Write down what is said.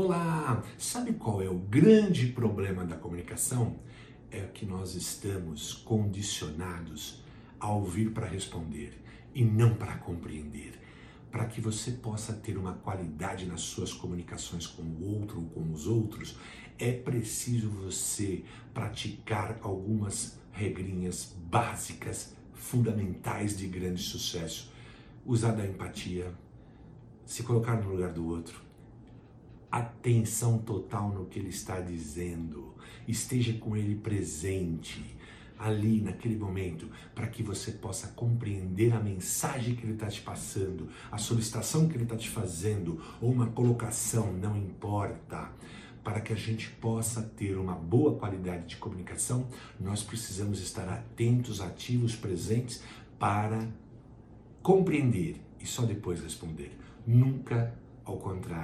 Olá! Sabe qual é o grande problema da comunicação? É que nós estamos condicionados a ouvir para responder e não para compreender. Para que você possa ter uma qualidade nas suas comunicações com o outro ou com os outros, é preciso você praticar algumas regrinhas básicas, fundamentais de grande sucesso. Usar da empatia, se colocar no lugar do outro, atenção total no que ele está dizendo, esteja com ele presente ali naquele momento, para que você possa compreender a mensagem que ele está te passando, a solicitação que ele está te fazendo, ou uma colocação, não importa. Para que a gente possa ter uma boa qualidade de comunicação, nós precisamos estar atentos, ativos, presentes para compreender e só depois responder. Nunca ao contrário.